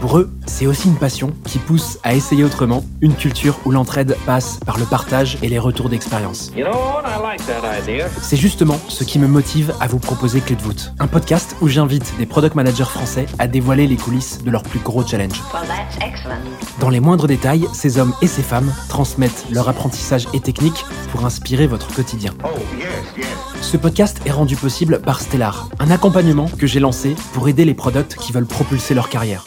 Pour eux, c'est aussi une passion qui pousse à essayer autrement, une culture où l'entraide passe par le partage et les retours d'expérience. C'est justement ce qui me motive à vous proposer Clé de voûte, un podcast où j'invite des product managers français à dévoiler les coulisses de leurs plus gros challenges. Dans les moindres détails, ces hommes et ces femmes transmettent leur apprentissage et techniques pour inspirer votre quotidien. Ce podcast est rendu possible par Stellar, un accompagnement que j'ai lancé pour aider les products qui veulent propulser leur carrière.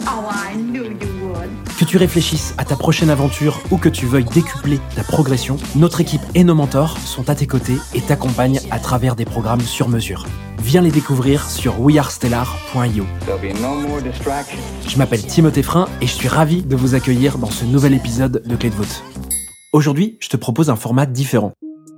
Que tu réfléchisses à ta prochaine aventure ou que tu veuilles décupler ta progression, notre équipe et nos mentors sont à tes côtés et t'accompagnent à travers des programmes sur mesure. Viens les découvrir sur wearestellar.io. Je m'appelle Timothée Frein et je suis ravi de vous accueillir dans ce nouvel épisode de Clé de voûte. Aujourd'hui, je te propose un format différent.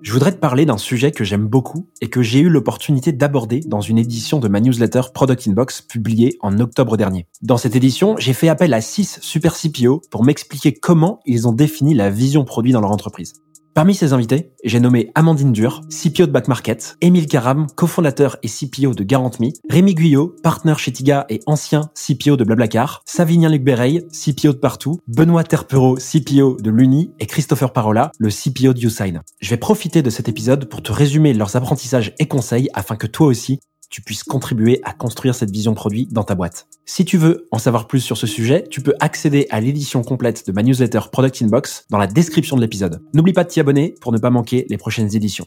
Je voudrais te parler d'un sujet que j'aime beaucoup et que j'ai eu l'opportunité d'aborder dans une édition de ma newsletter Product Inbox publiée en octobre dernier. Dans cette édition, j'ai fait appel à 6 super CPO pour m'expliquer comment ils ont défini la vision produit dans leur entreprise. Parmi ces invités, j'ai nommé Amandine Dur, CPO de Back Market, Émile Caram, cofondateur et CPO de GarantMe, Rémi Guyot, partner chez Tiga et ancien CPO de Blablacar, Savinien Luc Béreil, CPO de Partout, Benoît Terpereau, CPO de l'Uni et Christopher Parola, le CPO de YouSign. Je vais profiter de cet épisode pour te résumer leurs apprentissages et conseils afin que toi aussi, tu puisses contribuer à construire cette vision produit dans ta boîte. Si tu veux en savoir plus sur ce sujet, tu peux accéder à l'édition complète de ma newsletter Product Inbox dans la description de l'épisode. N'oublie pas de t'y abonner pour ne pas manquer les prochaines éditions.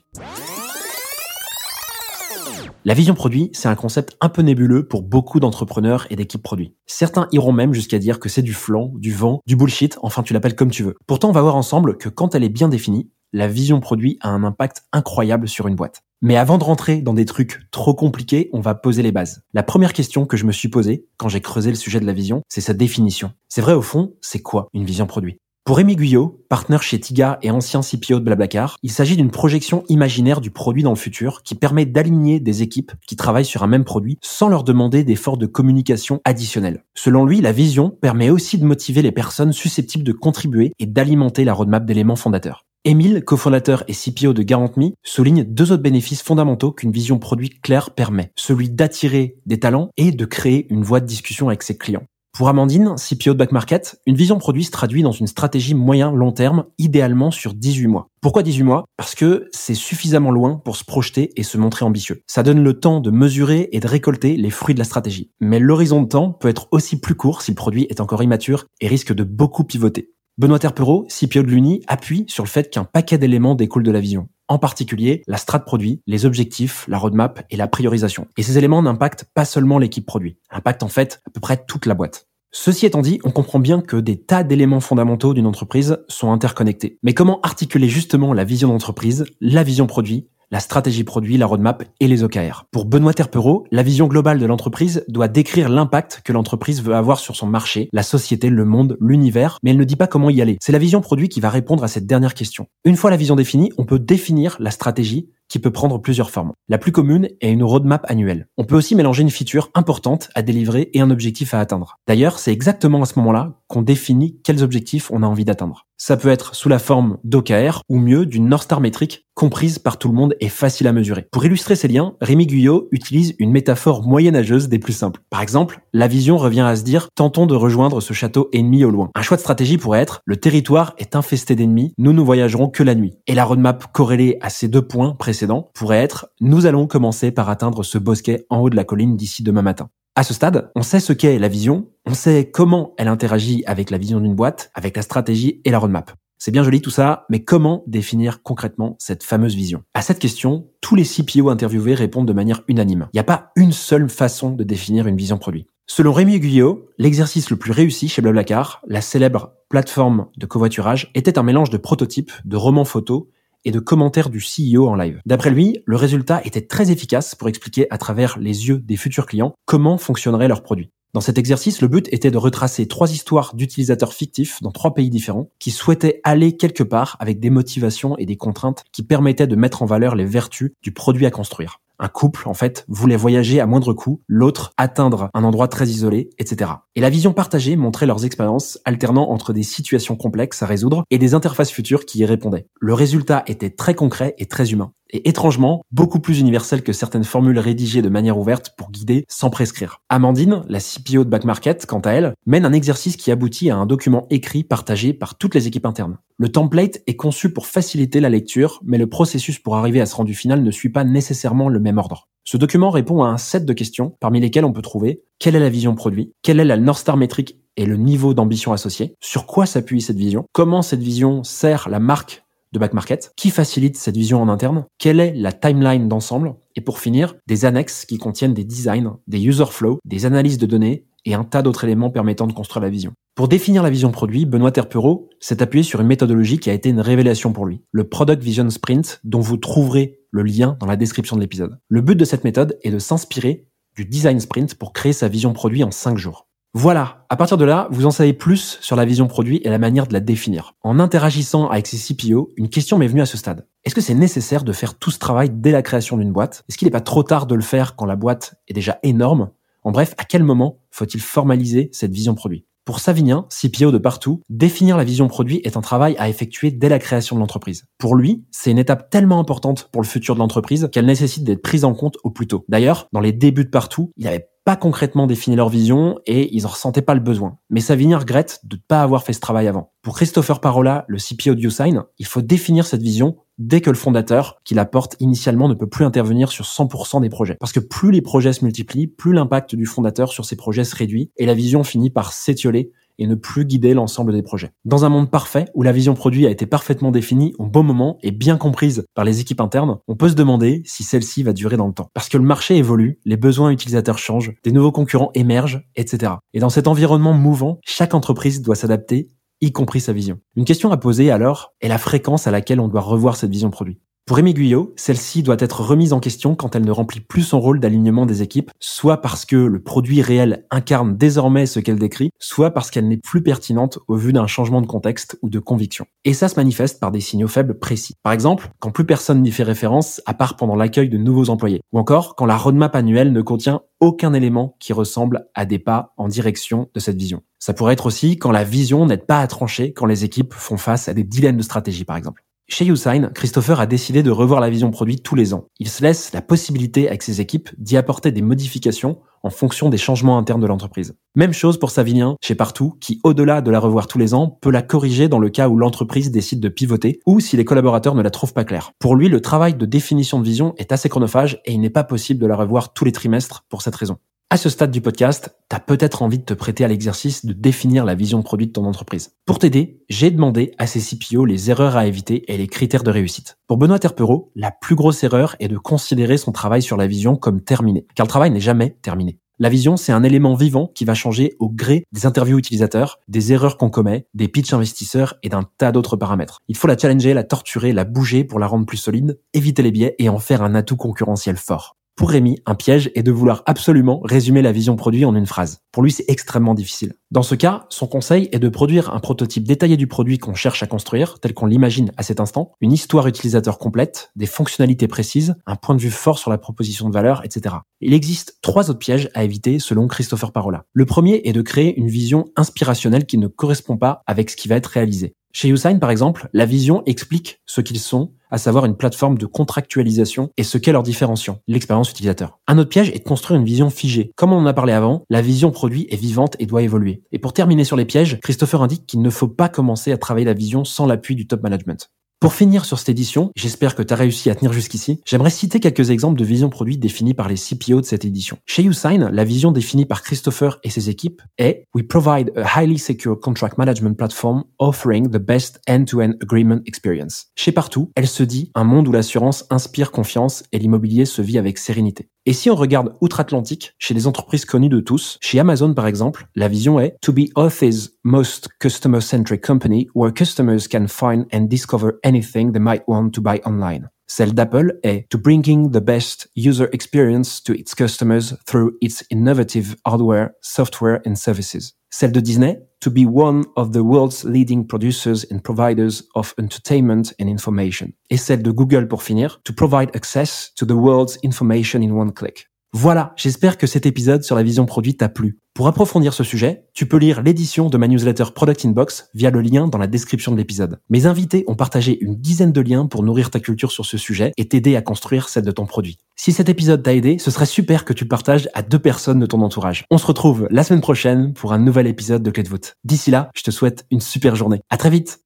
La vision produit, c'est un concept un peu nébuleux pour beaucoup d'entrepreneurs et d'équipes produits. Certains iront même jusqu'à dire que c'est du flan, du vent, du bullshit, enfin tu l'appelles comme tu veux. Pourtant, on va voir ensemble que quand elle est bien définie, la vision produit a un impact incroyable sur une boîte. Mais avant de rentrer dans des trucs trop compliqués, on va poser les bases. La première question que je me suis posée quand j'ai creusé le sujet de la vision, c'est sa définition. C'est vrai au fond, c'est quoi une vision produit? Pour Rémi Guyot, partenaire chez Tiga et ancien CPO de Blablacar, il s'agit d'une projection imaginaire du produit dans le futur qui permet d'aligner des équipes qui travaillent sur un même produit sans leur demander d'efforts de communication additionnels. Selon lui, la vision permet aussi de motiver les personnes susceptibles de contribuer et d'alimenter la roadmap d'éléments fondateurs. Émile, cofondateur et CPO de GarantMe, souligne deux autres bénéfices fondamentaux qu'une vision produit claire permet, celui d'attirer des talents et de créer une voie de discussion avec ses clients. Pour Amandine, CPO de Back Market, une vision produit se traduit dans une stratégie moyen-long terme, idéalement sur 18 mois. Pourquoi 18 mois? Parce que c'est suffisamment loin pour se projeter et se montrer ambitieux. Ça donne le temps de mesurer et de récolter les fruits de la stratégie. Mais l'horizon de temps peut être aussi plus court si le produit est encore immature et risque de beaucoup pivoter. Benoît Terpereau, CPO de l'Uni, appuie sur le fait qu'un paquet d'éléments découle de la vision. En particulier, la strat produit, les objectifs, la roadmap et la priorisation. Et ces éléments n'impactent pas seulement l'équipe produit, impactent en fait à peu près toute la boîte. Ceci étant dit, on comprend bien que des tas d'éléments fondamentaux d'une entreprise sont interconnectés. Mais comment articuler justement la vision d'entreprise, la vision produit, la stratégie produit, la roadmap et les OKR. Pour Benoît Terpereau, la vision globale de l'entreprise doit décrire l'impact que l'entreprise veut avoir sur son marché, la société, le monde, l'univers, mais elle ne dit pas comment y aller. C'est la vision produit qui va répondre à cette dernière question. Une fois la vision définie, on peut définir la stratégie qui peut prendre plusieurs formes. La plus commune est une roadmap annuelle. On peut aussi mélanger une feature importante à délivrer et un objectif à atteindre. D'ailleurs, c'est exactement à ce moment-là qu'on définit quels objectifs on a envie d'atteindre. Ça peut être sous la forme d'OKR ou mieux d'une North Star métrique comprise par tout le monde et facile à mesurer. Pour illustrer ces liens, Rémi Guyot utilise une métaphore moyenâgeuse des plus simples. Par exemple, la vision revient à se dire tentons de rejoindre ce château ennemi au loin. Un choix de stratégie pourrait être le territoire est infesté d'ennemis, nous ne voyagerons que la nuit. Et la roadmap corrélée à ces deux points pourrait être nous allons commencer par atteindre ce bosquet en haut de la colline d'ici demain matin. À ce stade, on sait ce qu'est la vision, on sait comment elle interagit avec la vision d'une boîte, avec la stratégie et la roadmap. C'est bien joli tout ça, mais comment définir concrètement cette fameuse vision? À cette question, tous les CPO interviewés répondent de manière unanime. Il n'y a pas une seule façon de définir une vision produit. Selon Rémi Guyot, l'exercice le plus réussi chez Blablacar, la célèbre plateforme de covoiturage, était un mélange de prototypes, de romans photos et de commentaires du CEO en live. D'après lui, le résultat était très efficace pour expliquer à travers les yeux des futurs clients comment fonctionnerait leur produit. Dans cet exercice, le but était de retracer trois histoires d'utilisateurs fictifs dans trois pays différents qui souhaitaient aller quelque part avec des motivations et des contraintes qui permettaient de mettre en valeur les vertus du produit à construire. Un couple, en fait, voulait voyager à moindre coût, l'autre atteindre un endroit très isolé, etc. Et la vision partagée montrait leurs expériences alternant entre des situations complexes à résoudre et des interfaces futures qui y répondaient. Le résultat était très concret et très humain et étrangement beaucoup plus universel que certaines formules rédigées de manière ouverte pour guider sans prescrire. Amandine, la CPO de Back Market, quant à elle, mène un exercice qui aboutit à un document écrit partagé par toutes les équipes internes. Le template est conçu pour faciliter la lecture, mais le processus pour arriver à ce rendu final ne suit pas nécessairement le même ordre. Ce document répond à un set de questions parmi lesquelles on peut trouver quelle est la vision produit, quelle est la North Star métrique et le niveau d'ambition associé, sur quoi s'appuie cette vision, comment cette vision sert la marque de back market, qui facilite cette vision en interne, quelle est la timeline d'ensemble, et pour finir, des annexes qui contiennent des designs, des user flows, des analyses de données et un tas d'autres éléments permettant de construire la vision. Pour définir la vision produit, Benoît Terpereau s'est appuyé sur une méthodologie qui a été une révélation pour lui, le Product Vision Sprint, dont vous trouverez le lien dans la description de l'épisode. Le but de cette méthode est de s'inspirer du design sprint pour créer sa vision produit en 5 jours. Voilà, à partir de là, vous en savez plus sur la vision produit et la manière de la définir. En interagissant avec ces CPO, une question m'est venue à ce stade. Est-ce que c'est nécessaire de faire tout ce travail dès la création d'une boîte? Est-ce qu'il n'est pas trop tard de le faire quand la boîte est déjà énorme? En bref, à quel moment faut-il formaliser cette vision produit? Pour Savinien, CPO de partout, définir la vision produit est un travail à effectuer dès la création de l'entreprise. Pour lui, c'est une étape tellement importante pour le futur de l'entreprise qu'elle nécessite d'être prise en compte au plus tôt. D'ailleurs, dans les débuts de partout, il avait pas concrètement défini leur vision et ils en ressentaient pas le besoin. Mais Savigny regrette de ne pas avoir fait ce travail avant. Pour Christopher Parola, le CPO de il faut définir cette vision dès que le fondateur qui la porte initialement ne peut plus intervenir sur 100% des projets. Parce que plus les projets se multiplient, plus l'impact du fondateur sur ces projets se réduit et la vision finit par s'étioler et ne plus guider l'ensemble des projets. Dans un monde parfait, où la vision produit a été parfaitement définie au bon moment et bien comprise par les équipes internes, on peut se demander si celle-ci va durer dans le temps. Parce que le marché évolue, les besoins utilisateurs changent, des nouveaux concurrents émergent, etc. Et dans cet environnement mouvant, chaque entreprise doit s'adapter y compris sa vision. Une question à poser alors est la fréquence à laquelle on doit revoir cette vision produit? Pour Rémi Guyot, celle-ci doit être remise en question quand elle ne remplit plus son rôle d'alignement des équipes, soit parce que le produit réel incarne désormais ce qu'elle décrit, soit parce qu'elle n'est plus pertinente au vu d'un changement de contexte ou de conviction. Et ça se manifeste par des signaux faibles précis. Par exemple, quand plus personne n'y fait référence, à part pendant l'accueil de nouveaux employés. Ou encore, quand la roadmap annuelle ne contient aucun élément qui ressemble à des pas en direction de cette vision. Ça pourrait être aussi quand la vision n'aide pas à trancher quand les équipes font face à des dilemmes de stratégie, par exemple. Chez Usign, Christopher a décidé de revoir la vision produit tous les ans. Il se laisse la possibilité avec ses équipes d'y apporter des modifications en fonction des changements internes de l'entreprise. Même chose pour Savinien chez Partout, qui au-delà de la revoir tous les ans, peut la corriger dans le cas où l'entreprise décide de pivoter ou si les collaborateurs ne la trouvent pas claire. Pour lui, le travail de définition de vision est assez chronophage et il n'est pas possible de la revoir tous les trimestres pour cette raison. À ce stade du podcast, tu as peut-être envie de te prêter à l'exercice de définir la vision produit de ton entreprise. Pour t'aider, j'ai demandé à ces CPO les erreurs à éviter et les critères de réussite. Pour Benoît Terpereau, la plus grosse erreur est de considérer son travail sur la vision comme terminé, car le travail n'est jamais terminé. La vision, c'est un élément vivant qui va changer au gré des interviews utilisateurs, des erreurs qu'on commet, des pitchs investisseurs et d'un tas d'autres paramètres. Il faut la challenger, la torturer, la bouger pour la rendre plus solide, éviter les biais et en faire un atout concurrentiel fort. Pour Rémi, un piège est de vouloir absolument résumer la vision produit en une phrase. Pour lui, c'est extrêmement difficile. Dans ce cas, son conseil est de produire un prototype détaillé du produit qu'on cherche à construire, tel qu'on l'imagine à cet instant, une histoire utilisateur complète, des fonctionnalités précises, un point de vue fort sur la proposition de valeur, etc. Il existe trois autres pièges à éviter selon Christopher Parola. Le premier est de créer une vision inspirationnelle qui ne correspond pas avec ce qui va être réalisé. Chez Usign, par exemple, la vision explique ce qu'ils sont, à savoir une plateforme de contractualisation et ce qu'est leur différenciant, l'expérience utilisateur. Un autre piège est de construire une vision figée. Comme on en a parlé avant, la vision produit est vivante et doit évoluer. Et pour terminer sur les pièges, Christopher indique qu'il ne faut pas commencer à travailler la vision sans l'appui du top management. Pour finir sur cette édition, j'espère que tu as réussi à tenir jusqu'ici, j'aimerais citer quelques exemples de vision produit définis par les CPO de cette édition. Chez Usign, la vision définie par Christopher et ses équipes est We provide a highly secure contract management platform offering the best end-to-end agreement experience. Chez Partout, elle se dit un monde où l'assurance inspire confiance et l'immobilier se vit avec sérénité. Et si on regarde outre-Atlantique, chez les entreprises connues de tous, chez Amazon par exemple, la vision est To be Earth's most customer-centric company where customers can find and discover anything they might want to buy online. Celle d'Apple est to bringing the best user experience to its customers through its innovative hardware, software and services. Celle de Disney, to be one of the world's leading producers and providers of entertainment and information. Et celle de Google pour finir, to provide access to the world's information in one click. Voilà, j'espère que cet épisode sur la vision produit t'a plu. Pour approfondir ce sujet, tu peux lire l'édition de ma newsletter Product Inbox via le lien dans la description de l'épisode. Mes invités ont partagé une dizaine de liens pour nourrir ta culture sur ce sujet et t'aider à construire celle de ton produit. Si cet épisode t'a aidé, ce serait super que tu le partages à deux personnes de ton entourage. On se retrouve la semaine prochaine pour un nouvel épisode de Clé de voûte. D'ici là, je te souhaite une super journée. À très vite!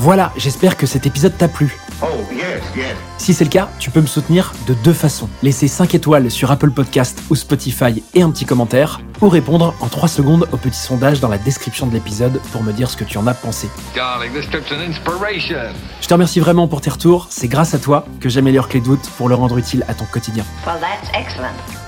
Voilà, j'espère que cet épisode t'a plu. Oh, yes, yes. Si c'est le cas, tu peux me soutenir de deux façons. Laisser 5 étoiles sur Apple Podcast ou Spotify et un petit commentaire, ou répondre en 3 secondes au petit sondage dans la description de l'épisode pour me dire ce que tu en as pensé. Darling, this trip's an inspiration. Je te remercie vraiment pour tes retours, c'est grâce à toi que j'améliore Clé de pour le rendre utile à ton quotidien. Well, that's excellent.